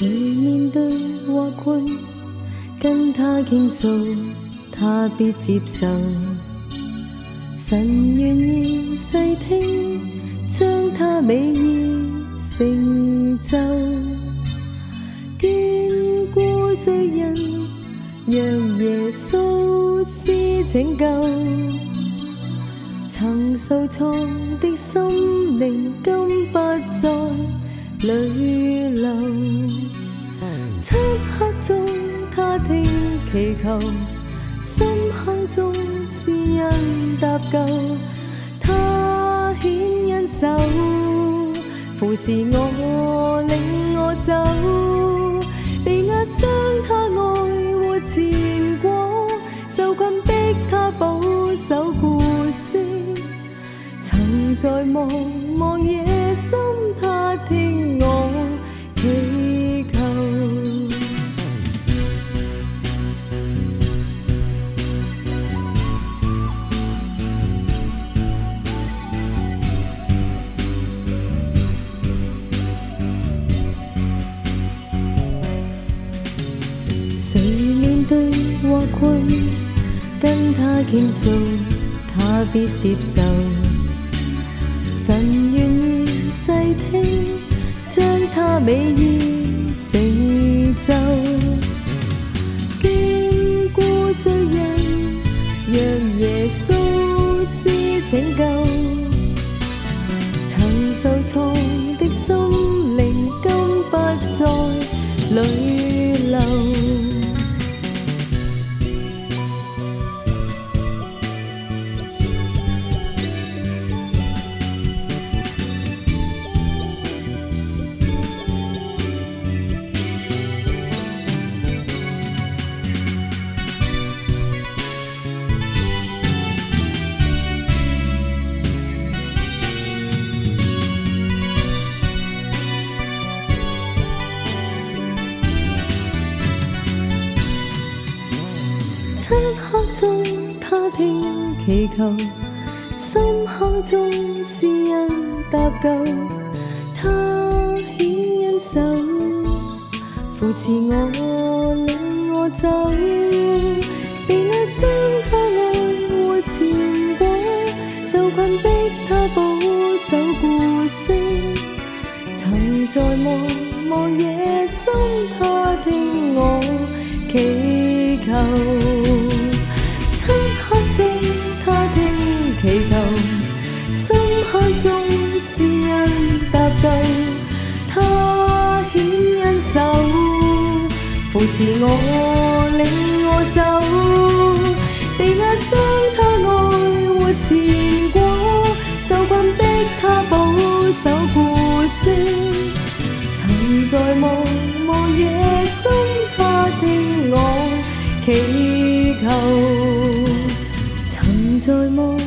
谁面对或困，跟他倾诉，他必接受。神愿意细听，将他美意成就。眷过罪人，让耶稣施拯救。曾受挫的心灵，今不再泪流。漆黑中，他听祈求；心坎中，是恩搭救。他显恩手，扶持我，领我走。被压伤他爱护，前过受困逼他保守故事。曾在茫茫夜。谁面对祸困，跟他倾诉，他必接受。神愿意细听，将他美意成就。经过罪人，让耶稣。漆黑中，他听祈求；深坎中，私人搭救。他起恩手，扶持我领我走。被那伤他爱护缠过，受困逼他保守故事，曾在茫茫夜深，他听我祈求。海中是恩踏地，他顯恩手扶持我，領我走。地壓傷他愛活前果，受困的他保守故事，曾在夢望夜深，他聽我祈求，曾在夢。